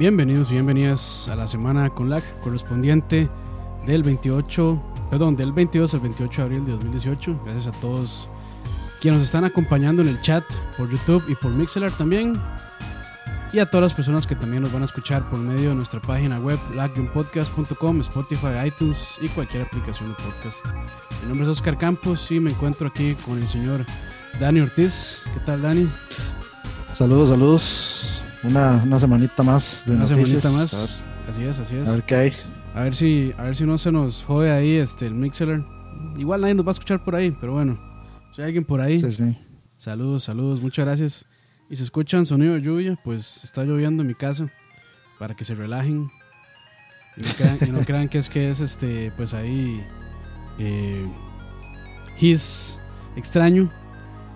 Bienvenidos y bienvenidas a la semana con lag correspondiente del 28, perdón, del 22 al 28 de abril de 2018. Gracias a todos quienes nos están acompañando en el chat por YouTube y por Mixelar también. Y a todas las personas que también nos van a escuchar por medio de nuestra página web lagunpodcast.com, Spotify, iTunes y cualquier aplicación de podcast. Mi nombre es Oscar Campos y me encuentro aquí con el señor Dani Ortiz. ¿Qué tal, Dani? Saludos, saludos. Una, una semanita más de Una noticias. semanita más. Así es, así es. A ver qué hay. A ver si, a ver si no se nos jode ahí este el Mixeler. Igual nadie nos va a escuchar por ahí, pero bueno. Si hay alguien por ahí, Sí, sí. saludos, saludos, muchas gracias. Y si escuchan sonido de lluvia, pues está lloviendo en mi casa para que se relajen y no crean, y no crean que es que es este, pues ahí eh, his extraño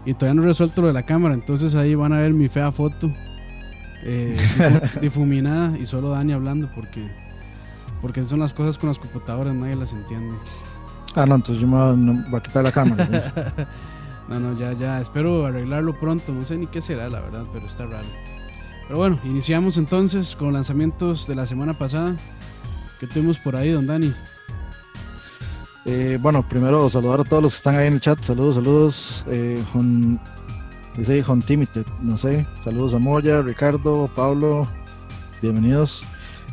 y todavía no he resuelto lo de la cámara, entonces ahí van a ver mi fea foto eh, difu- difuminada y solo Dani hablando porque porque son las cosas con las computadoras nadie las entiende. Ah, no, entonces yo me voy a, no, voy a quitar la cámara. ¿no? No, no, ya, ya, espero arreglarlo pronto, no sé ni qué será la verdad, pero está raro. Pero bueno, iniciamos entonces con lanzamientos de la semana pasada. ¿Qué tuvimos por ahí, don Dani? Eh, bueno, primero saludar a todos los que están ahí en el chat. Saludos, saludos. Eh, dice Jon Timite, no sé. Saludos a Moya, Ricardo, Pablo. Bienvenidos.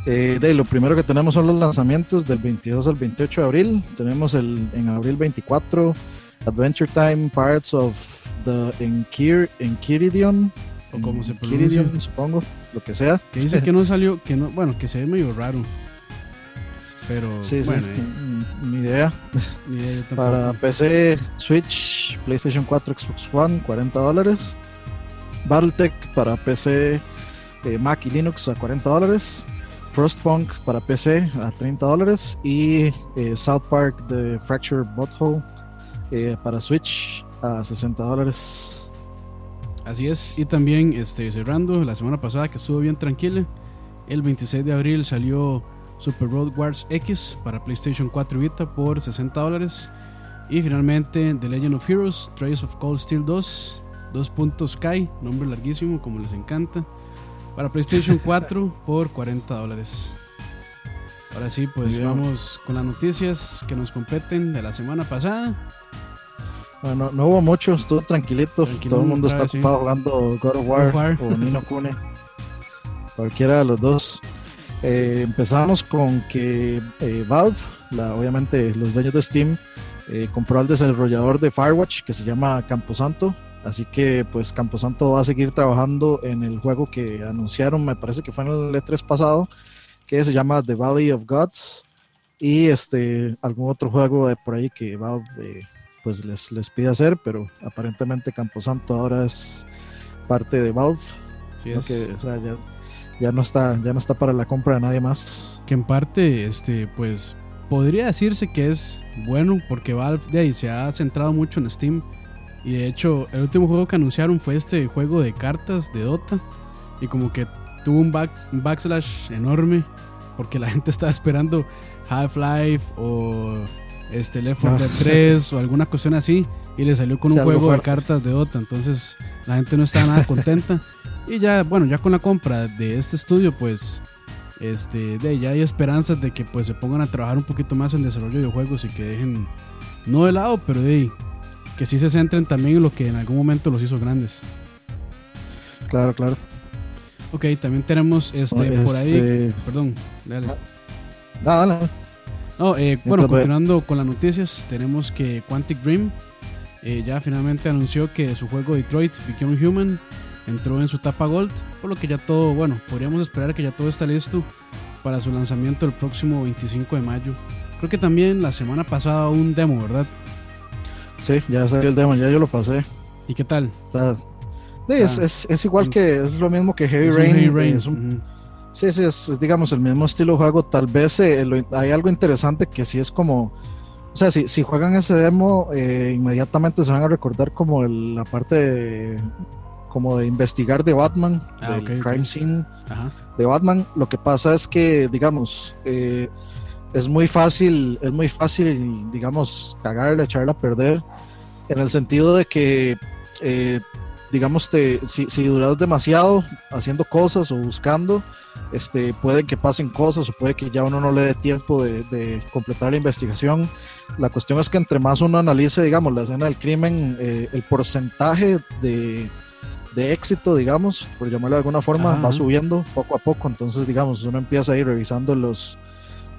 Eh, de lo primero que tenemos son los lanzamientos del 22 al 28 de abril. Tenemos el en abril 24 Adventure Time Parts of the Enkir, Enkiridion. O como se Enkiridion, pronuncia. supongo, lo que sea. Que dice que no salió, que no, bueno, que se ve medio raro. Pero Sí, bueno, sí, eh, ni idea. ni idea, yo tampoco. Para PC, Switch, PlayStation 4, Xbox One, 40 dólares. Battletech para PC, eh, Mac y Linux a 40 dólares. Frostpunk para PC a 30 dólares. Y eh, South Park de Fracture Butthole eh, para Switch a 60 dólares. Así es, y también este, cerrando la semana pasada que estuvo bien tranquila, el 26 de abril salió Super Road Wars X para PlayStation 4 y Vita por 60 dólares. Y finalmente The Legend of Heroes, Trace of Cold Steel 2, 2.sky, nombre larguísimo como les encanta, para PlayStation 4 por 40 dólares. Ahora sí, pues bien. vamos con las noticias que nos competen de la semana pasada. Bueno, no hubo mucho, estuvo tranquilito. Tranquilo, Todo el mundo está vez, sí. ocupado jugando God of War, of War. o Nino Kune. Cualquiera de los dos. Eh, empezamos con que eh, Valve, la, obviamente los dueños de Steam, eh, compró al desarrollador de Firewatch que se llama Camposanto. Así que pues Camposanto va a seguir trabajando en el juego que anunciaron, me parece que fue en el E3 pasado, que se llama The Valley of Gods. Y este algún otro juego de por ahí que Valve pues les, les pide hacer, pero aparentemente Camposanto ahora es parte de Valve, ¿no? es. que o sea, ya, ya no está, ya no está para la compra de nadie más. que en parte, este, pues podría decirse que es bueno porque Valve de ahí se ha centrado mucho en Steam. Y de hecho el último juego que anunciaron fue este juego de cartas de Dota. Y como que tuvo un, back, un backslash enorme porque la gente estaba esperando Half-Life o este Left 4 Dead 3 o alguna cuestión así. Y le salió con Sí, un juego de cartas de Dota. Entonces la gente no estaba nada contenta y ya bueno ya con la compra de este estudio pues este, de ya hay esperanzas de que pues se pongan a trabajar un poquito más en desarrollo de juegos y que dejen no de lado, pero de que sí se centren también en lo que en algún momento los hizo grandes. Claro, claro. Ok, también tenemos este por ahí, Este, perdón, dale. ah, dale. No, eh, bueno, continuando con las noticias, tenemos que Quantic Dream eh, ya finalmente anunció que su juego Detroit Become Human entró en su etapa Gold, por lo que ya todo, bueno, podríamos esperar que ya todo está listo para su lanzamiento el próximo 25 de mayo. Creo que también la semana pasada un demo, ¿verdad? Sí, ya salió el demo, ya yo lo pasé. ¿Y qué tal? Está, sí, es, Ah. es, es igual que, es lo mismo que Heavy Rain. Heavy Rain, es un- ujú. Sí, sí, es, es, digamos el mismo estilo de juego. Tal vez eh, lo- hay algo interesante que sí es como. O sea, si, si juegan ese demo, eh, inmediatamente se van a recordar como el- la parte de, como de investigar de Batman, Ah, del ok, ok. crime scene Ajá. de Batman. Lo que pasa es que, digamos, eh, es muy fácil, es muy fácil, digamos, cagarla, echarla a perder, en el sentido de que eh, digamos, te, si, si duras demasiado haciendo cosas o buscando, este, puede que pasen cosas o puede que ya uno no le dé tiempo de, de completar la investigación. La cuestión es que entre más uno analice, digamos, la escena del crimen, eh, el porcentaje de, de éxito, digamos, por llamarlo de alguna forma, Ajá. va subiendo poco a poco. Entonces, digamos, uno empieza a ir revisando los,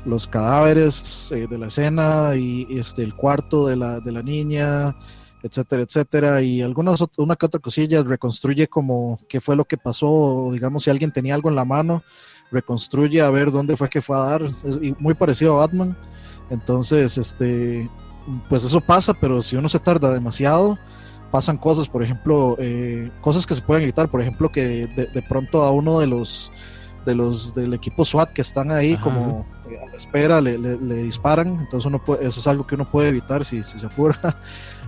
los cadáveres eh, de la escena y, y, este, el cuarto de la, de la niña, etcétera, etcétera. Y algunas, una que otra cosilla reconstruye como qué fue lo que pasó, o digamos, si alguien tenía algo en la mano, reconstruye a ver dónde fue que fue a dar. Es y muy parecido a Batman. Entonces, este, pues eso pasa, pero si uno se tarda demasiado, pasan cosas, por ejemplo, eh, cosas que se pueden evitar, por ejemplo, que de, de pronto a uno de los de los del equipo SWAT que están ahí Ajá. como eh, a la espera le, le- le disparan, entonces uno puede, eso es algo que uno puede evitar si, si se apura.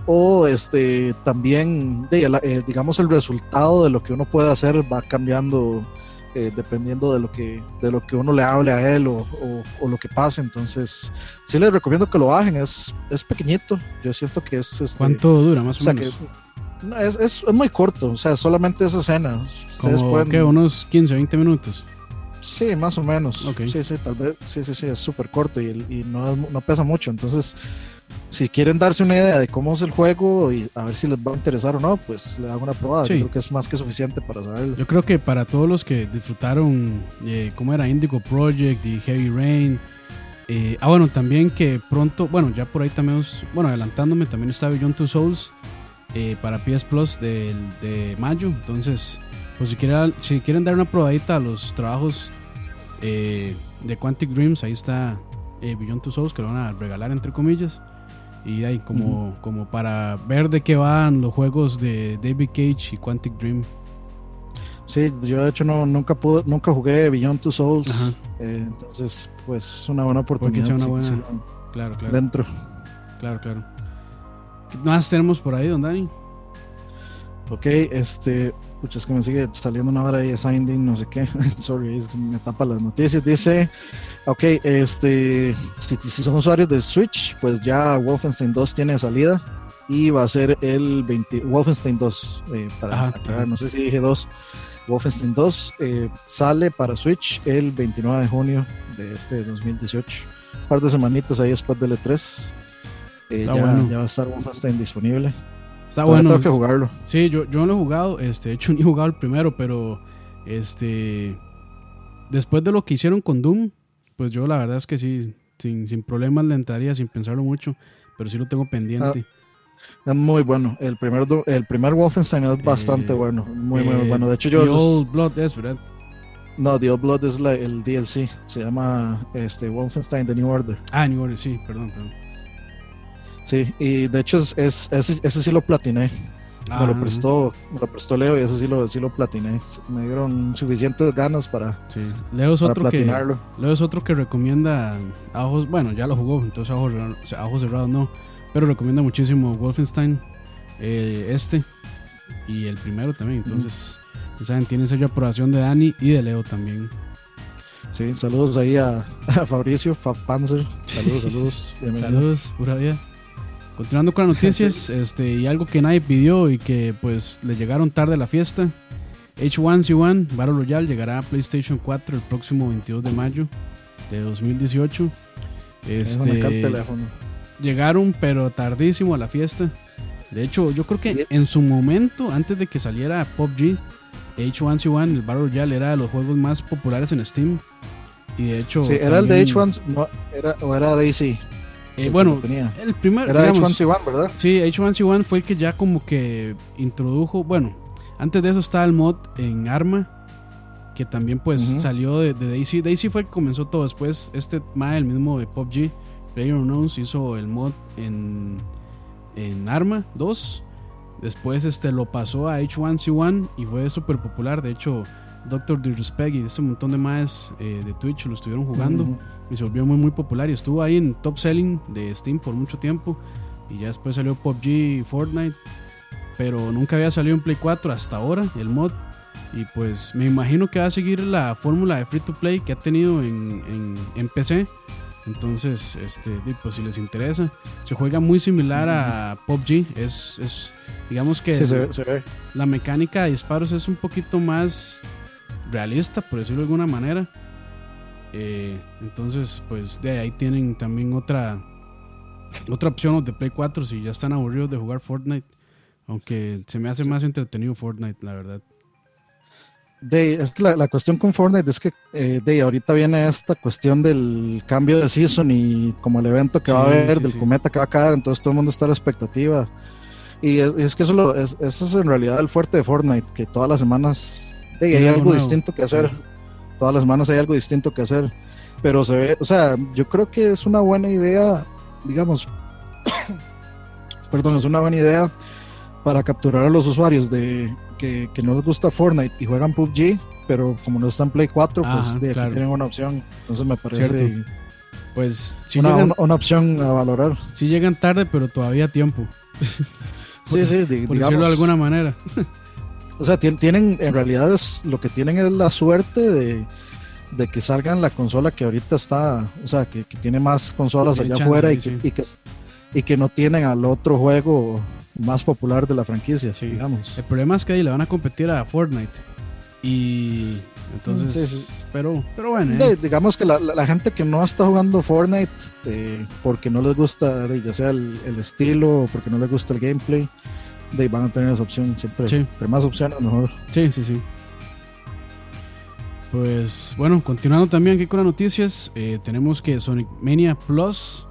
O este también, de, eh, digamos, el resultado de lo que uno puede hacer va cambiando eh, dependiendo de lo que de lo que uno le hable a él o, o- o lo que pase. Entonces, sí les recomiendo que lo bajen. Es, es pequeñito. Yo siento que es este, ¿Cuánto dura más o, o sea, menos? que no, es, es, es muy corto, o sea, solamente esa escena. Como pueden- unos 15, 20 minutos. Sí, más o menos. Ok. Sí, sí, tal vez. Sí, sí, sí, es súper corto y, y no, no pesa mucho. Entonces, si quieren darse una idea de cómo es el juego y a ver si les va a interesar o no, pues le hago una probada. Sí. Yo creo que es más que suficiente para saberlo. Yo creo que para todos los que disfrutaron, eh, cómo era Indigo Project y Heavy Rain. eh, ah, bueno, también que pronto, bueno, ya por ahí también, os- bueno, adelantándome, también está Beyond Two Souls eh, para PS Plus del- de mayo. Entonces, pues si quieren, si quieren dar una probadita a los trabajos eh, de Quantic Dreams, ahí está eh, Beyond Two Souls, que lo van a regalar entre comillas. Y ahí como, como para ver de qué van los juegos de David Cage y Quantic Dream. Sí, yo de hecho no, nunca pude, nunca jugué Beyond Two Souls. Eh, entonces, pues es una buena oportunidad. una sí, buena- sí, Claro, claro. dentro. Claro, claro. ¿Qué más tenemos por ahí, don Dani? Ok, este, pucha, es que me sigue saliendo una hora ahí de Signing, no sé qué. Sorry, es que me tapa las noticias. Dice, ok, este, si, si son usuarios de Switch, pues ya Wolfenstein 2 tiene salida y va a ser el 20, Wolfenstein 2, eh, para aclarar, no sé si dije 2. Wolfenstein 2 eh, sale para Switch el 29 de junio de este 2018. Un par de semanitas ahí después del E3. Eh, Está ya, bueno. ya va a estar Wolfenstein disponible. Está Todavía bueno. tengo que jugarlo. Sí, yo, yo no he jugado, este, de hecho ni he jugado el primero, pero este después de lo que hicieron con Doom, pues yo la verdad es que sí, sin, sin problemas le entraría sin pensarlo mucho, pero sí lo tengo pendiente. Es muy bueno. El primer, el primer Wolfenstein es bastante Eh, bueno. Muy, Eh, muy bueno. De hecho, yo. The Old Blood es, ¿verdad? No, The Old Blood es la- el DLC. Se llama este, Wolfenstein The New Order. Ah, New Order, sí, perdón, perdón. Sí, y de hecho, es, es- ese, ese sí lo platiné. Ah, me lo ajá, prestó, me lo prestó Leo y ese sí lo, sí lo platiné. Me dieron suficientes ganas para, Sí. Leo es para otro que platinarlo. Leo es otro que recomienda a ojos, bueno, ya lo jugó, entonces a ojos, a cerrados no, pero recomienda muchísimo Wolfenstein, eh, este y el primero también, entonces, saben, tienen sello aprobación de Dani y de Leo también. Sí, saludos ahí a, a Fabricio, Fab Panzer. Saludos, saludos. Saludos, pura vida. Continuando con las noticias, este, y algo que nadie pidió y que pues le llegaron tarde a la fiesta. H1Z1 Battle Royale llegará a PlayStation 4 el próximo 22 de mayo de 2018. Déjame acá el Este, teléfono. llegaron pero tardísimo a la fiesta. De hecho, yo creo que en su momento, antes de que saliera PUBG, H1Z1, el Battle Royale, era de los juegos más populares en Steam. Y de hecho... Sí, era el de también- H1, no, era, o era DC. Eh, bueno, el primer... Era digamos, H1C1, ¿verdad? Sí, H1Z1 fue el que ya como que introdujo, bueno, antes de eso estaba el mod en Arma, que también pues salió de, de Daisy. Daisy fue el que comenzó todo, después este MA, el mismo de PUBG, PlayerUnknown's hizo el mod en, en Arma 2. Después este lo pasó a H1Z1 y fue súper popular. De hecho, Doctor Disrespect y este montón de más eh, de Twitch lo estuvieron jugando y se volvió muy muy popular y estuvo ahí en top selling de Steam por mucho tiempo y ya después salió PUBG y Fortnite pero nunca había salido en Play 4 hasta ahora el mod y pues me imagino que va a seguir la fórmula de free to play que ha tenido en, en, en PC Entonces, este, pues si les interesa, se juega muy similar a PUBG. Es, es digamos que Sí, se ve, se ve. la mecánica de disparos es un poquito más realista, por decirlo de alguna manera. Eh, entonces, pues de ahí tienen también otra otra opción los de Play 4 si ya están aburridos de jugar Fortnite. Aunque se me hace más entretenido Fortnite, la verdad. De, es que la, la cuestión con Fortnite es que eh, de ahorita viene esta cuestión del cambio de season y como el evento que va a haber, sí, del sí. cometa que va a caer, entonces todo el mundo está a la expectativa. Y es, es que eso, lo- es, eso es en realidad el fuerte de Fortnite, que todas las semanas de, hay algo distinto que hacer. Sí. Todas las semanas hay algo distinto que hacer. Pero se ve, o sea, yo creo que es una buena idea, digamos, perdón, es una buena idea para capturar a los usuarios de que, que no les gusta Fortnite y juegan PUBG, pero como no están Play 4, pues Ajá, de aquí claro. tienen una opción. Entonces me parece Cierto. Pues sí, una, llegan, una- una opción a valorar. sí llegan tarde, pero todavía a tiempo. Sí, sí, di- Por digamos, decirlo de alguna manera. o sea, tien- tienen, en realidad es, lo que tienen es la suerte de, de que salgan la consola que ahorita está, o sea, que, que tiene más consolas allá chance, afuera y, sí, que, y, que, y que no tienen al otro juego más popular de la franquicia, Sí. digamos. El problema es que ahí le van a competir a Fortnite. Y entonces, Sí, sí. pero pero bueno, ¿eh? Digamos que la, la- la gente que no está jugando Fortnite eh, porque no les gusta ya sea el, el estilo o porque no les gusta el gameplay, de, ahí van a tener esa opción siempre. Sí. Entre más opciones, mejor. Sí, sí, sí. Pues bueno, continuando también aquí con las noticias, eh, tenemos que Sonic Mania Plus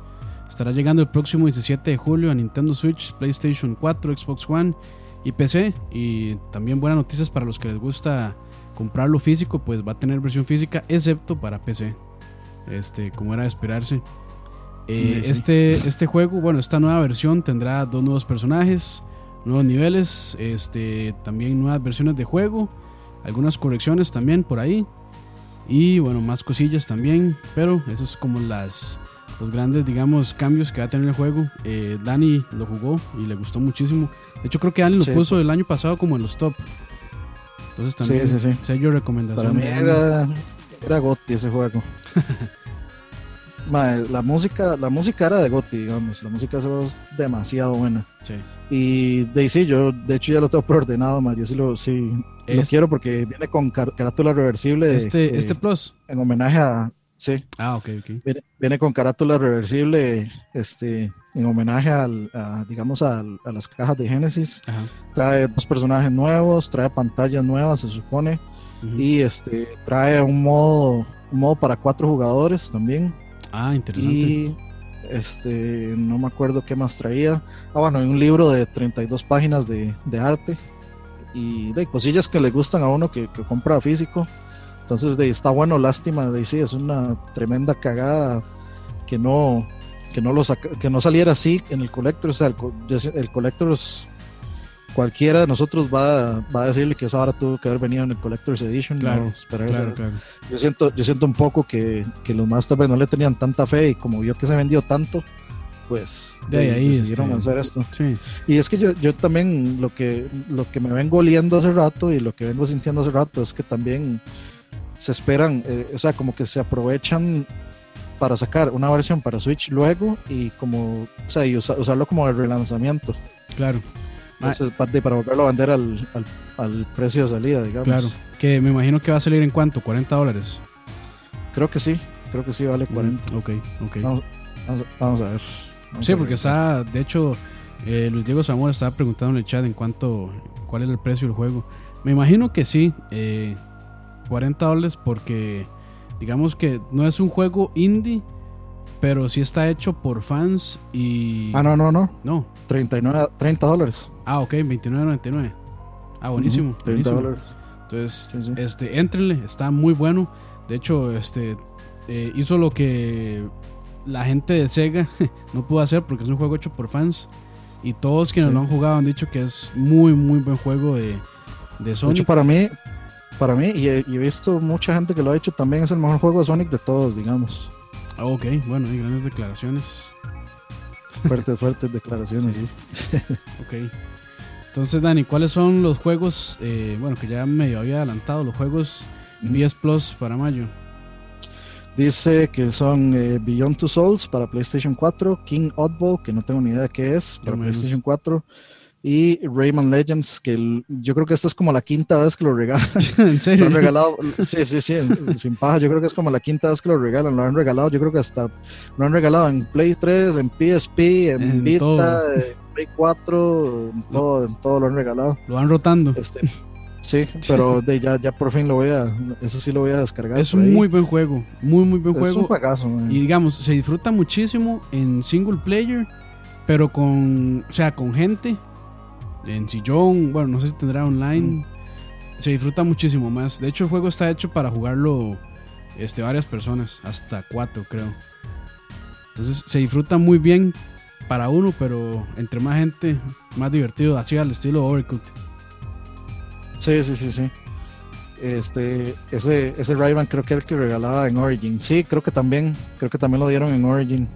estará llegando el próximo 17 de julio a Nintendo Switch, PlayStation 4, Xbox One y PC. Y también buenas noticias para los que les gusta comprarlo físico, pues va a tener versión física, excepto para PC. Este, como era de esperarse. Eh, Sí, sí. este, este juego, bueno, esta nueva versión tendrá dos nuevos personajes, nuevos niveles, este, también nuevas versiones de juego, algunas correcciones también por ahí y bueno, más cosillas también, pero esos es como las los grandes, digamos, cambios que va a tener el juego. Eh, Dani lo jugó y le gustó muchísimo. De hecho, creo que Dani lo Sí. puso el año pasado como en los top. Entonces también Sí, sí, sello recomendación. Para mí era, era Gotti ese juego. La música, la música era de Gotti, digamos. La música es demasiado buena. Sí. Y de sí, yo de hecho ya lo tengo preordenado, mae. Yo sí lo, sí, lo Este- quiero porque viene con car- carátula reversible. Este, de- este plus. en homenaje a. Sí, Ah, ok, ok. viene, viene con carátula reversible este, en homenaje al, a, digamos, al- a, las cajas de Genesis. Ajá. Trae dos personajes nuevos, trae pantallas nuevas, se supone. Y este trae un modo, un modo para cuatro jugadores también. Ah, interesante. Y este no me acuerdo qué más traía. Ah, bueno, hay un libro de 32 páginas de, de arte. Y de cosillas que le gustan a uno que, que compra físico. Entonces de, está bueno, lástima, de sí, es una tremenda cagada que no que no lo saca- que no saliera así en el collector, o sea, el, el collector es- cualquiera de nosotros va, va a decirle que esa hora tuvo que haber venido en el Collector's Edition. Claro, no Claro, claro. Yo siento, yo siento un poco que, que los más vez no le tenían tanta fe y como vio que se vendió tanto, pues De ahí, ahí, decidieron este, hacer esto. Sí. Y es que yo, yo también lo que, lo que me vengo oliendo hace rato y lo que vengo sintiendo hace rato es que también se esperan, eh, o sea, como que se aprovechan para sacar una versión para Switch luego y como, o sea, y usa- usarlo como el relanzamiento. Claro. Ah. Entonces, para, de- para volverlo a vender al, al, al precio de salida, digamos. Claro. Que me imagino que va a salir en cuánto, 40 dólares. Creo que sí, creo que sí vale 40. Mm, Ok, ok. Vamos, vamos, vamos a ver. Vamos Sí, a porque está, de hecho, eh, Luis Diego Zamora estaba preguntando en el chat en cuánto, cuál era el precio del juego. Me imagino que sí, eh, 40 dólares porque digamos que no es un juego indie, pero sí está hecho por fans y... Ah, no, no, no. No. 39, 30 dólares. Ah, ok, 29.99. Ah, buenísimo. Ujú, 30 buenísimo. dólares. Entonces, Sí, sí. este, entrenle, está muy bueno. De hecho, este eh, hizo lo que la gente de Sega no pudo hacer porque es un juego hecho por fans. Y todos quienes Sí. lo han jugado han dicho que es muy, muy buen juego de, de De hecho, Sonic. para mí, para mí, y he, y he visto mucha gente que lo ha hecho, también es el mejor juego de Sonic de todos, digamos. Ah, ok, bueno, hay grandes declaraciones. Fuertes, fuertes declaraciones, sí. Ok. Entonces, Dani, ¿cuáles son los juegos, eh, bueno, que ya medio había adelantado, los juegos Ujú. PS Plus para mayo? Dice que son eh, Beyond Two Souls para PlayStation 4, King Oddball, que no tengo ni idea qué es, para PlayStation 4, y Rayman Legends, que yo creo que esta es como la quinta vez que lo regalan. ¿En serio? Lo han regalado, sí, sí, sí, sin paja, yo creo que es como la quinta vez que lo regalan, lo han regalado, yo creo que hasta lo han regalado en Play 3, en PSP, en, Vita, en Play 4, en todo, en todo lo han regalado. Lo van rotando. Este, sí, pero de, ya, ya por fin lo voy a, eso sí lo voy a descargar. Es un muy buen juego, muy, muy buen es juego. un juegazo, man. Y digamos, se disfruta muchísimo en single player, pero con, o sea, con gente en sillón, bueno, no sé si tendrá online. Se disfruta muchísimo más. De hecho, el juego está hecho para jugarlo este, varias personas, hasta cuatro, creo. Entonces, se disfruta muy bien para uno, pero entre más gente, más divertido, así al estilo Overcooked. Sí, sí, sí, sí. Este, ese, ese Rayman creo que era el que regalaba en Origin. Sí, creo que también, creo que también lo dieron en Origin.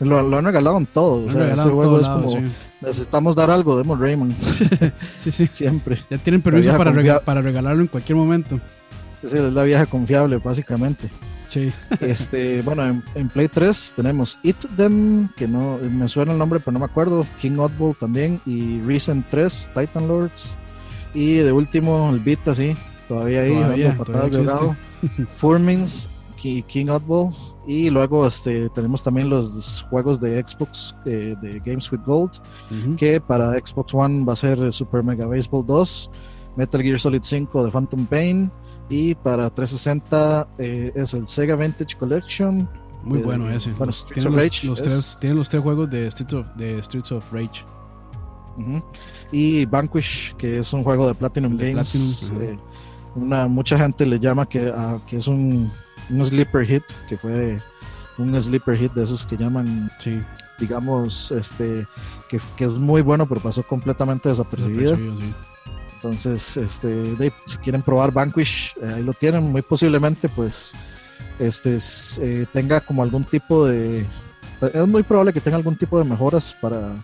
Lo, lo han regalado en todo. O sea, ese juego es como, sí. necesitamos dar algo, demos Rayman. sí, sí. Siempre. Ya tienen permiso para, rega para regalarlo en cualquier momento. Esa es la vieja confiable, básicamente. Sí. este, bueno, en, en, Play 3 tenemos Eat Them, que no me suena el nombre, pero no me acuerdo. King Oddball también. Y Recent 3, Titan Lords. Y de último, el Vita, sí. Todavía ahí, todavía, dando patadas de King Oddball. Y luego este, tenemos también los juegos de Xbox eh, de Games with Gold, uh -huh. que para Xbox One va a ser Super Mega Baseball 2, Metal Gear Solid 5 de Phantom Pain, y para 360 eh, es el Sega Vintage Collection. Muy de, bueno ese. Bueno, los, tiene, los, los tres, tiene los tres juegos de Streets of, de Streets of Rage. Uh -huh. Y Vanquish, que es un juego de Platinum de Games. Platinum, uh -huh. eh, una, mucha gente le llama que, uh, que es un un sleeper hit, que fue un sleeper hit de esos que llaman, sí. digamos, este, que, que, es muy bueno, pero pasó completamente desapercibido. Sí. Entonces, este, de, si quieren probar Vanquish, eh, ahí lo tienen. Muy posiblemente, pues, este, eh, tenga como algún tipo de, es muy probable que tenga algún tipo de mejoras para,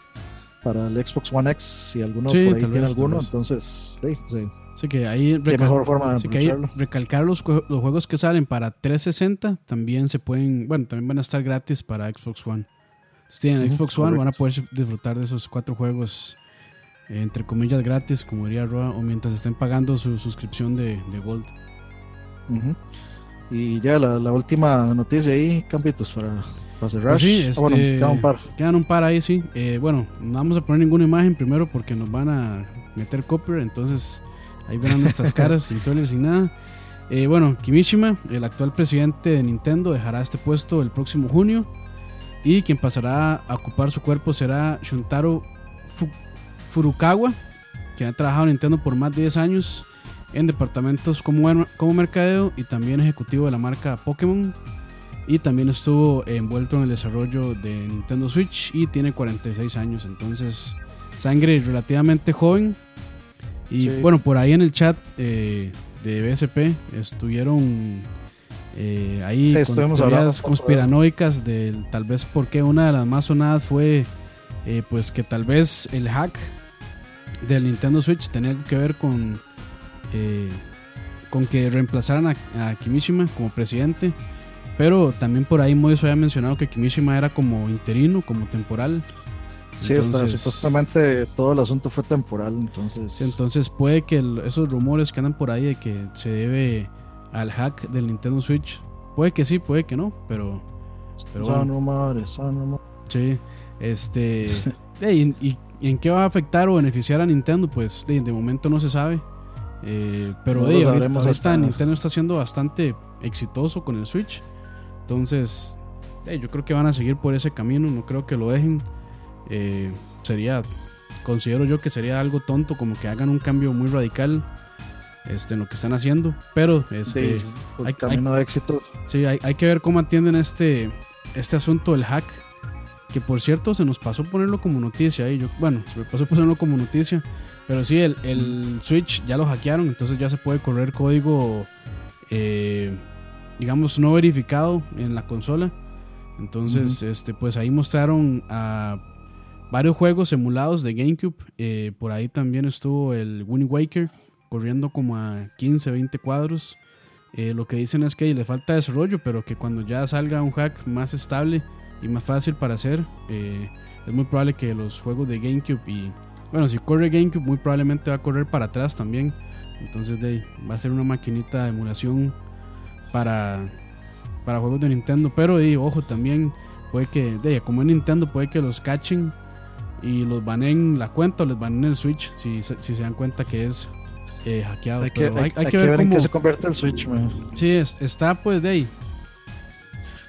para el Xbox One X, si alguno sí, por ahí tiene vez, alguno. Entonces, sí, sí. Así que ahí, recal mejor forma de así que ahí recalcar los, los, juegos que salen para 360 también se pueden, bueno, también van a estar gratis para Xbox One. Si tienen uh -huh, Xbox One, van a poder disfrutar de esos cuatro juegos, eh, entre comillas, gratis, como diría Roa, o mientras estén pagando su suscripción de, de Gold. Uh -huh. Y ya la, la, última noticia ahí, campitos para, para cerrar. Pues sí, este, ah, bueno, quedan un par. Quedan un par ahí, sí. Eh, bueno, no vamos a poner ninguna imagen primero porque nos van a meter copyright, entonces Ahí verán nuestras caras sin trailer, sin nada. Eh, bueno, Kimishima, el actual presidente de Nintendo, dejará este puesto el próximo junio. Y quien pasará a ocupar su cuerpo será Shuntaro Fu Furukawa, quien ha trabajado en Nintendo por más de 10 años en departamentos como, como mercadeo y también ejecutivo de la marca Pokémon. Y también estuvo envuelto en el desarrollo de Nintendo Switch y tiene 46 años, entonces sangre relativamente joven y sí. bueno, por ahí en el chat eh, de BSP estuvieron eh, ahí sí, con teorías conspiranoicas de tal vez porque una de las más sonadas fue eh, pues que tal vez el hack del Nintendo Switch tenía que ver con eh, con que reemplazaran a, a, Kimishima como presidente. Pero también por ahí Moiso había mencionado que Kimishima era como interino, como temporal. Sí, entonces, está, supuestamente todo el asunto fue temporal, entonces... Entonces puede que el, esos rumores que andan por ahí de que se debe al hack del Nintendo Switch, puede que sí, puede que no, pero... pero son bueno. rumores, son rumores. Sí, este... y, y, y, en qué va a afectar o beneficiar a Nintendo? Pues de, de momento no se sabe. Eh, pero no de, ahorita, ahorita Nintendo está siendo bastante exitoso con el Switch. Entonces, yo creo que van a seguir por ese camino, no creo que lo dejen eh, sería, considero yo que sería algo tonto como que hagan un cambio muy radical este, en lo que están haciendo. Pero este, sí, hay, camino hay, de éxito. Sí, hay, hay, que ver cómo atienden este, este asunto del hack. Que por cierto se nos pasó ponerlo como noticia. Y yo, bueno, se me pasó ponerlo como noticia. Pero sí, el, el Switch ya lo hackearon. Entonces ya se puede correr código, eh, digamos, no verificado en la consola. Entonces, uh -huh. este, pues ahí mostraron a varios juegos emulados de GameCube. Eh, por ahí también estuvo el Wind Waker corriendo como a 15, 20 cuadros. eh, lo que dicen es que le falta desarrollo, pero que cuando ya salga un hack más estable y más fácil para hacer, eh, es muy probable que los juegos de GameCube y bueno, si corre GameCube, muy probablemente va a correr para atrás también. Entonces de, va a ser una maquinita de emulación para, para juegos de Nintendo. Pero de, ojo, también puede que, de, como en Nintendo, puede que los cachen y los banen la cuenta o les banen el Switch si, si se dan cuenta que es eh, hackeado. Hay que, hay, hay que ver, en qué se convierte el Switch, man. Sí, es- está pues de ahí.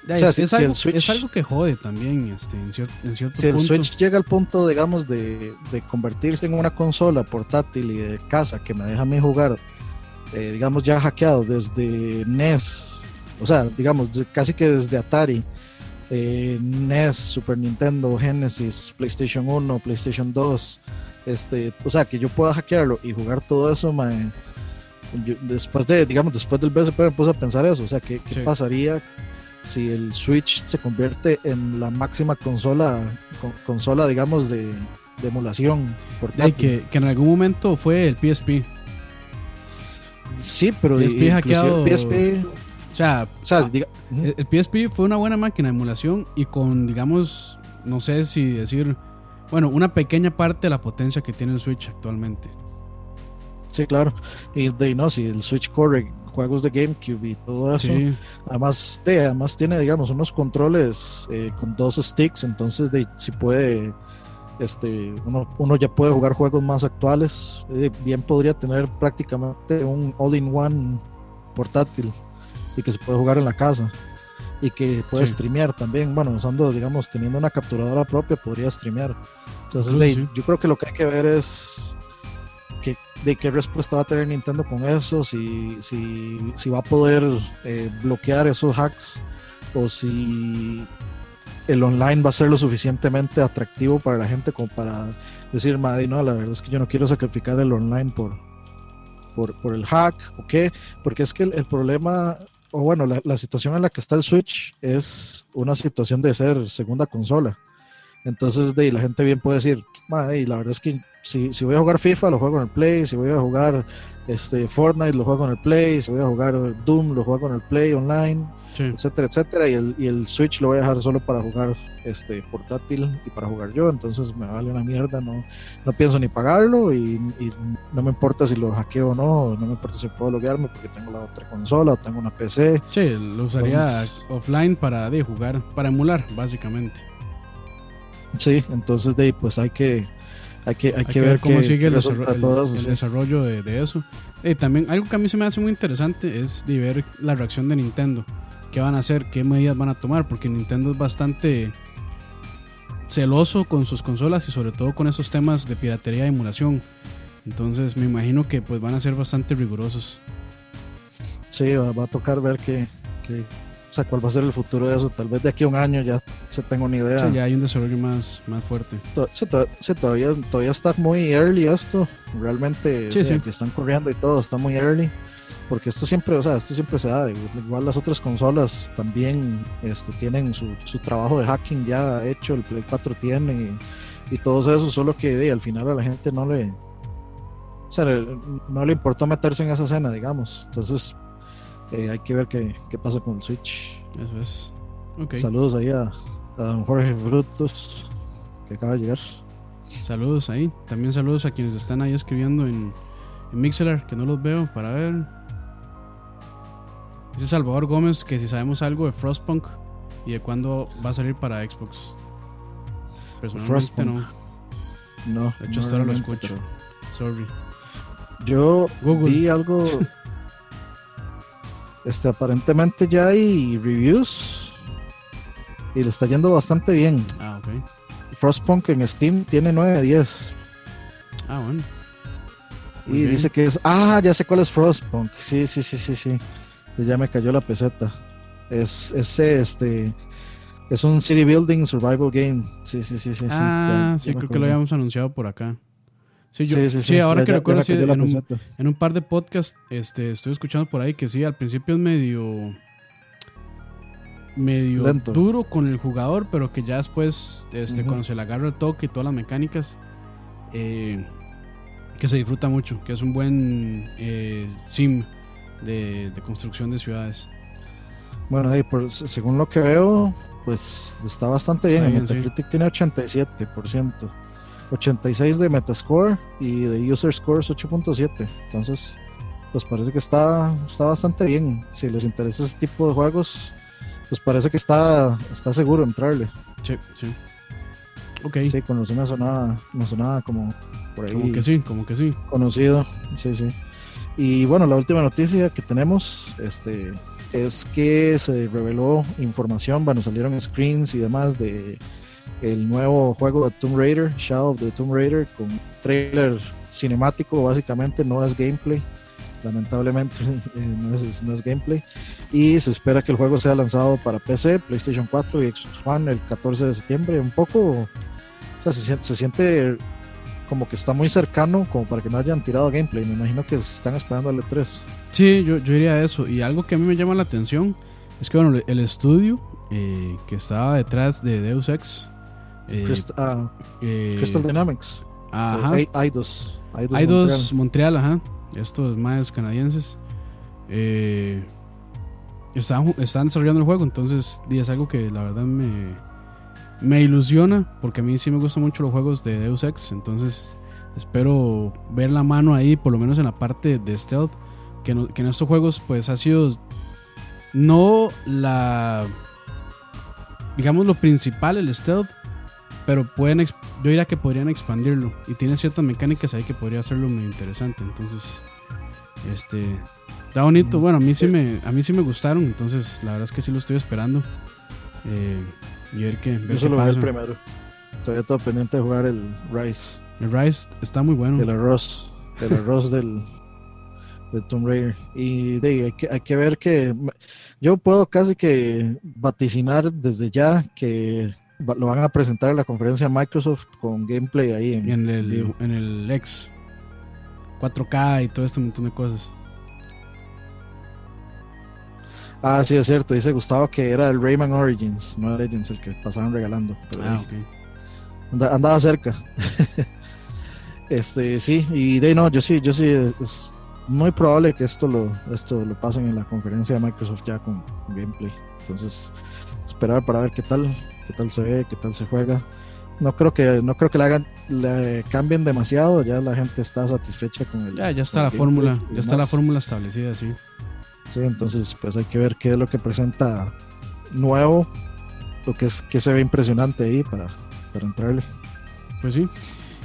De ahí, O sea, es, si- es si algo, el Switch- es algo que jode también este, en, cier- en cierto Si el. Switch llega al punto, digamos, de, de convertirse en una consola portátil y de casa que me deja a mí jugar, eh, digamos, ya hackeado desde NES, o sea, digamos, casi que desde Atari, eh, NES, Super Nintendo, Genesis, PlayStation 1, PlayStation 2, este, o sea, que yo pueda hackearlo y jugar todo eso, mae, yo- después de, digamos, después del BSP me puse a pensar eso, o sea, ¿qué, qué Sí. pasaría si el Switch se convierte en la máxima consola, con- consola digamos, de, de emulación portátil? que, que en algún momento fue el PSP. Sí, pero PSP hackeado- el PSP, O sea, o sea, diga- ujú. el el PSP fue una buena máquina de emulación y con, digamos, no sé si decir, bueno, una pequeña parte de la potencia que tiene el Switch actualmente. sí, claro. Y de no, si el Switch corre juegos de GameCube y todo eso, Sí, además, de, además tiene, digamos, unos controles eh, con dos sticks, entonces de, si puede, este, uno, uno ya puede jugar juegos más actuales, eh, bien podría tener prácticamente un all-in-one portátil y que se puede jugar en la casa y que puede Sí. streamear también, bueno, usando, digamos, teniendo una capturadora propia, podría streamear. Entonces, Incluso, de- sí. yo creo que lo que hay que ver es que, de qué respuesta va a tener Nintendo con eso, si, si, si va a poder eh, bloquear esos hacks o si el online va a ser lo suficientemente atractivo para la gente como para decir, madre, no, la verdad es que yo no quiero sacrificar el online por, por, por el hack o qué, porque es que el, el problema, o bueno, la, la situación en la que está el Switch es una situación de ser segunda consola. Entonces, de ahí la gente bien puede decir, "Ma, ey, la verdad es que si, si voy a jugar FIFA, lo juego en el Play, si voy a jugar este, Fortnite, lo juego en el Play, si voy a jugar Doom, lo juego en el Play online, sí. etcétera, etcétera, y el, y el Switch lo voy a dejar solo para jugar este portátil y para jugar yo, entonces me vale una mierda, no, no pienso ni pagarlo y, y no me importa si lo hackeo o no, no me importa si puedo loguearme porque tengo la otra consola o tengo una PC, Sí, lo usaría Entonces- offline para de jugar, para emular, básicamente. sí, entonces de ahí, pues hay que hay que, hay Hay que que ver ver cómo sigue el, desarrollo, el- eso, el sí. desarrollo de, de eso. Eh, también algo que a mí se me hace muy interesante es de ver la reacción de Nintendo. ¿Qué van a hacer? ¿Qué medidas van a tomar? Porque Nintendo es bastante celoso con sus consolas y sobre todo con esos temas de piratería y emulación. Entonces me imagino que pues van a ser bastante rigurosos. Sí, va, a tocar ver qué- o sea, cuál va a ser el futuro de eso. Tal vez de aquí a un año ya se tenga una idea. Sí, ya hay un desarrollo más, más fuerte. Sí, to- sí, todavía, todavía está muy early esto. Realmente, Sí, de sí. que están corriendo y todo, está muy early. Porque esto siempre, o sea, esto siempre se da. Igual las otras consolas también este, tienen su, su trabajo de hacking ya hecho, el Play 4 tiene y, y todo eso, solo que al final a la gente no le, o sea, le- no le importó meterse en esa escena, digamos. Entonces, eh, hay que ver qué, qué pasa con el Switch. Eso es. Saludos ahí a, a don Jorge Frutos, que acaba de llegar. Saludos ahí. También saludos a quienes están ahí escribiendo en, en Mixler, que no los veo para ver. Dice Salvador Gómez que si sabemos algo de Frostpunk y de cuándo va a salir para Xbox. Personalmente Frostpunk. no. No, De hecho, no hasta ahora lo escucho. pero Sorry. Yo Google. vi algo. este, aparentemente ya hay reviews y le está yendo bastante bien. Ah, ok. Frostpunk en Steam tiene 9 de 10 Ah, bueno. y bien. dice que es. Ah, ya sé cuál es Frostpunk. Sí, sí, sí, sí, sí. Ya me cayó la peseta. Es ese, este. Es un city building survival game. Sí, sí, sí, sí. sí. ah, sí, ya me creo que lo habíamos anunciado por acá. Sí, yo, Sí, sí, sí, sí. ahora Ya- que recuerdo, sí, en, un, peseta. en un par de podcasts este, estoy escuchando por ahí que sí, al principio es medio medio Lento. duro con el jugador, pero que ya después, este, cuando se le agarra el toque y todas las mecánicas, eh, que se disfruta mucho, que es un buen eh, sim de, de construcción de ciudades. Bueno, ahí, por, según lo que veo, pues está bastante bien. Bien, sí. Metacritic tiene 87%, 86 de Metascore y de User Scores 8.7. Entonces, pues parece que está, está bastante bien. Si les interesa ese tipo de juegos, pues parece que está, está seguro entrarle. Sí, sí. Ok. Sí, con me sonaba, me sonaba como por ahí Como que sí, como que sí. conocido. Sí, sí. Y bueno, la última noticia que tenemos este, es que se reveló información, bueno, salieron screens y demás de el nuevo juego de Tomb Raider, Shadow of the Tomb Raider, con trailer cinemático, básicamente no es gameplay. Lamentablemente no, es, no es gameplay. Y se espera que el juego sea lanzado para PC, PlayStation 4 y Xbox One el 14 de septiembre. Un poco, o sea, se siente como que está muy cercano, como para que no hayan tirado gameplay. Me imagino que están esperando al E3. Sí, yo, yo diría eso. Y algo que a mí me llama la atención es que, bueno, el estudio eh, que estaba detrás de Deus Ex. eh, Crystal, ah, eh, Crystal Dynamics. Ajá. Eh, Eidos. Eidos Hay Montreal. dos Montreal, ajá. Estos más canadienses. Eh, están, están desarrollando el juego, entonces es algo que la verdad me, me ilusiona, porque a mí sí me gustan mucho los juegos de Deus Ex, entonces espero ver la mano ahí, por lo menos en la parte de stealth, que, no- que en estos juegos pues ha sido no la, digamos lo principal, el stealth, pero pueden yo diría que podrían expandirlo y tiene ciertas mecánicas ahí que podría hacerlo muy interesante entonces este está bonito. Bueno a mí sí me a mí sí me gustaron entonces la verdad es que sí lo estoy esperando. Eh, y ver qué ver Yo qué solo vi el pasa. primero. Todavía todo pendiente de jugar el Rice. el Rise está muy bueno El arroz. El arroz del, de Tomb Raider. Y de, hay, que, hay que ver que. Yo puedo casi que vaticinar desde ya que va- lo van a presentar en la conferencia de Microsoft con gameplay ahí en, en el en el X 4K y todo este montón de cosas Ah, sí, es cierto. Dice Gustavo que era el Rayman Origins, no el Legends, el que pasaban regalando. Pero ah ahí, ok anda- andaba cerca. este, sí, y de no, yo sí, yo sí, es muy probable que esto lo, esto lo pasen en la conferencia de Microsoft ya con gameplay. Entonces, esperar para ver qué tal, qué tal se ve, qué tal se juega. No creo que, no creo que le hagan, le cambien demasiado, ya la gente está satisfecha con el. ya ya está la fórmula ya está la fórmula establecida sí Sí, entonces pues hay que ver qué es lo que presenta nuevo, lo que es que se ve impresionante ahí para, para entrarle. Pues sí.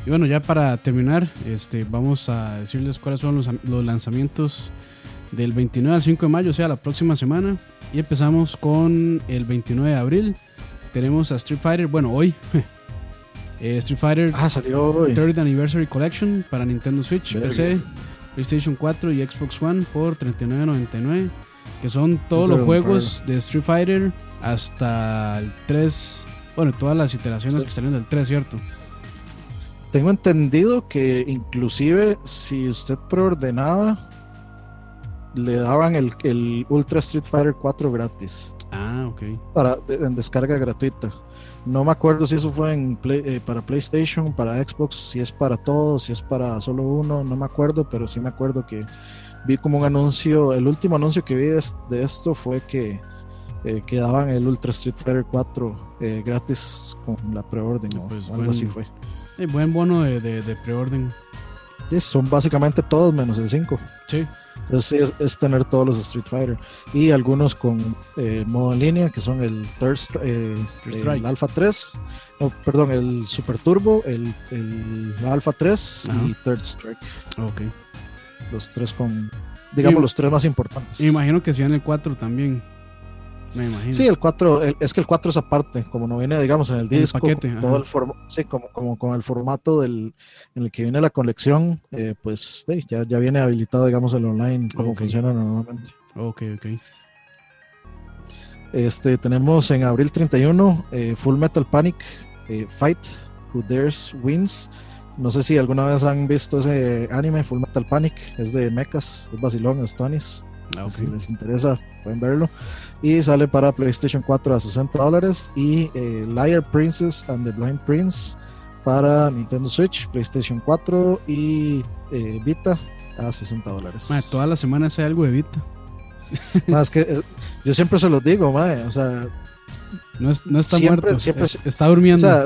Y bueno, ya para terminar, este, vamos a decirles cuáles son los, los lanzamientos del 29 al 5 de mayo, o sea, la próxima semana. Y empezamos con el 29 de abril. Tenemos a Street Fighter, bueno, hoy. eh, Street Fighter Ah, salió hoy. 30th Anniversary Collection para Nintendo Switch. PC, PlayStation 4 y Xbox One por $39.99. Que son todos los juegos de Street Fighter hasta el 3. Bueno, todas las iteraciones Sí. que salieron del 3, ¿cierto? Tengo entendido que inclusive si usted preordenaba, le daban el, el Ultra Street Fighter 4 gratis Ah, ok. para, en descarga gratuita. No me acuerdo si eso fue en Play- eh, para PlayStation, para Xbox, si es para todos, si es para solo uno, no me acuerdo, pero sí me acuerdo que vi como un anuncio, el último anuncio que vi de, es- de esto fue que, eh, que daban el Ultra Street Fighter 4 eh, gratis con la preorden o Pues, algo buen- así fue. Buen bono de, de, de preorden. Son básicamente todos menos el 5. Sí. Entonces es, es tener todos los Street Fighter y algunos con eh, modo en línea que son el Third eh, el. Alpha 3, no, perdón, el Super Turbo, el, el Alpha 3 Ajá. y Third Strike. Ok. Los tres con, digamos, Y- los tres más importantes. Imagino que si en el 4 también. Me imagino. Sí, el 4, el- es que el 4 es aparte, como no viene, digamos, en el En el disco, paquete, ajá. todo el forma, sí, como, como con el formato del, en el que viene la colección, eh, pues sí, ya, ya viene habilitado, digamos, el online, como Ok. funciona normalmente. Ok, ok. Este, tenemos en abril 31 eh, Full Metal Panic eh, Fight, Who Dares Wins. No sé si alguna vez han visto ese anime, Full Metal Panic, es de mechas, es vacilón, es Tonis. Ah, ok. Si les interesa, pueden verlo. Y sale para PlayStation 4 a 60 dólares. Y eh, Liar Princess and the Blind Prince para Nintendo Switch, PlayStation 4 y eh, Vita a 60 dólares. Todas las semanas hay algo de Vita. Más que eh, yo siempre se los digo, mae, o sea, No, es- no está Siempre- muerto, siempre- es- está o durmiendo. sea,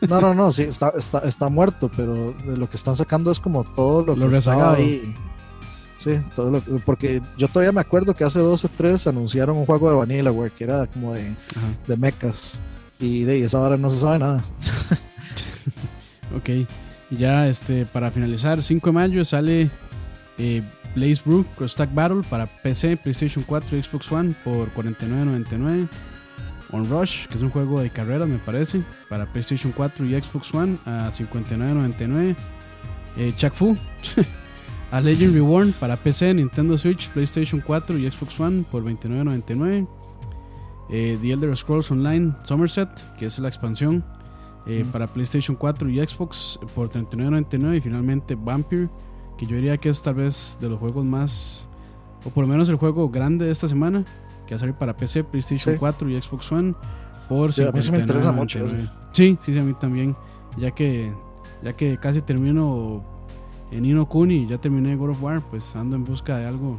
no, no, no, sí, está, está, está muerto, pero de lo que están sacando es como todo lo, Lo que rezagado. ahí. Sí, todo lo porque yo todavía me acuerdo que hace dos o tres anunciaron un juego de Vanillaware que era como de, Ajá. de mechas y de esa hora no se sabe nada. Ok. Y ya este, para finalizar, 5 de mayo sale eh, Blaze Brew Cross Stack Battle para PC, PlayStation 4 y Xbox One por 49.99. On Rush, que es un juego de carreras, me parece, para PlayStation 4 y Xbox One a 59.99. Eh, Chuck Fu, A Legend Reborn para PC, Nintendo Switch, PlayStation 4 y Xbox One por 29.99. Eh, The Elder Scrolls Online Somerset, que es la expansión eh, Mm. para PlayStation 4 y Xbox por 39.99 y finalmente Vampire que yo diría que es tal vez de los juegos más o por lo menos el juego grande de esta semana que va a salir para PC, PlayStation Sí. 4 y Xbox One por Sí, a mí sí me interesa 59.99. mucho ese. Sí, sí, sí, a mí también ya que ya que casi termino en Ino Kuni ya terminé God of War pues ando en busca de algo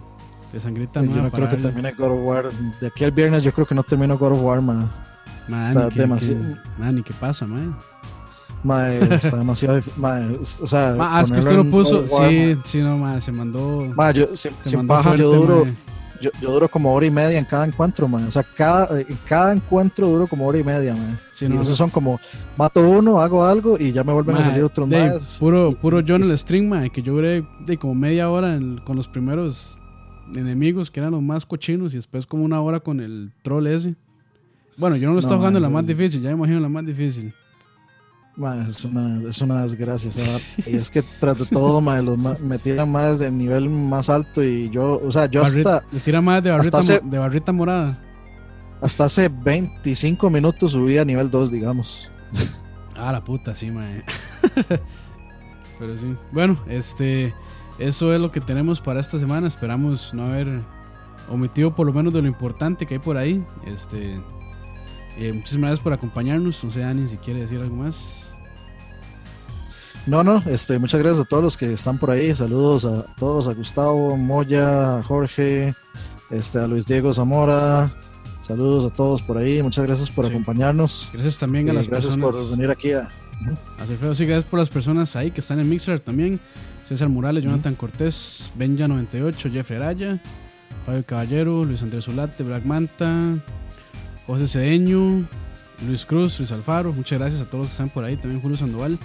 de sangrita yo nueva no creo para que darle. termine God of War. De aquí al viernes yo creo que no termino God of War, man. Man, está ¿y qué- demasiado- qué- man, ¿y qué pasa, man? Mae, está demasiado. es- o sea, Ma, ah, es que usted lo puso. War, Sí, sí, no, ma, se mandó. Mae, yo, sin, se sin mandó paja, yo fuerte, duro, ma. Yo, yo duro como hora y media en cada encuentro, man. O sea, cada, en cada encuentro duro como hora y media, man. Sí, y no, esos son como, mato uno, hago algo y ya me vuelven a salir otros de, más. Puro, Y- puro yo en el stream, ma, que yo duré de como media hora en- con los primeros enemigos que eran los más cochinos y después como una hora con el troll ese. Bueno, yo no lo estaba No, jugando en la más difícil, ya me imagino la más difícil. Ma, es, una, es una desgracia, esa. Y es que tras de todo, ma, los me tiran más del nivel más alto y yo, o sea, yo Barrita- hasta, le tira más de barrita, hace- de barrita morada. hasta hace 25 minutos subí a nivel 2, digamos. Ah, la puta, sí, ma. Pero sí. Bueno, este. Eso es lo que tenemos para esta semana. Esperamos no haber omitido por lo menos de lo importante que hay por ahí. Este. eh, muchísimas gracias por acompañarnos. No sé, Dani, si quiere decir algo más. No, no, este, muchas gracias a todos los que están por ahí. Saludos a todos, a Gustavo, Moya, a Jorge, este, a Luis Diego Zamora. Saludos a todos por ahí. Muchas gracias por Sí. acompañarnos. Gracias también a las gracias personas. por venir aquí a. Hacer feo, sí, gracias por las personas ahí que están en Mixer también. César Morales, Jonathan Cortés, Benja98, Jeffrey Araya, Fabio Caballero, Luis Andrés Zulate, Black Manta, José Cedeño, Luis Cruz, Luis Alfaro. Muchas gracias a todos los que están por ahí, también Julio Sandoval.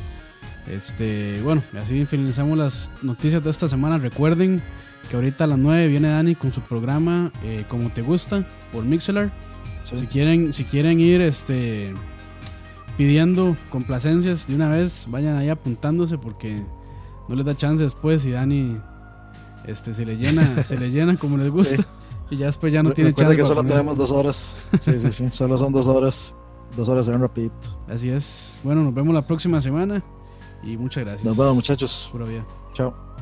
Este, bueno, así finalizamos las noticias de esta semana. Recuerden que ahorita a las 9 viene Dani con su programa eh, Como Te Gusta por Mixelar. Sí. Si quieren, si quieren ir este pidiendo complacencias de una vez, vayan ahí apuntándose porque no les da chance después y Dani este se le llena, se le llena como les gusta Sí. y ya después ya no tiene chance. que solo poner. tenemos dos horas. Sí, sí, sí. Solo son dos horas. Dos horas se ven rapidito. Así es. Bueno, nos vemos la próxima semana y muchas gracias. Nos vemos, muchachos. Pura vida. Chao.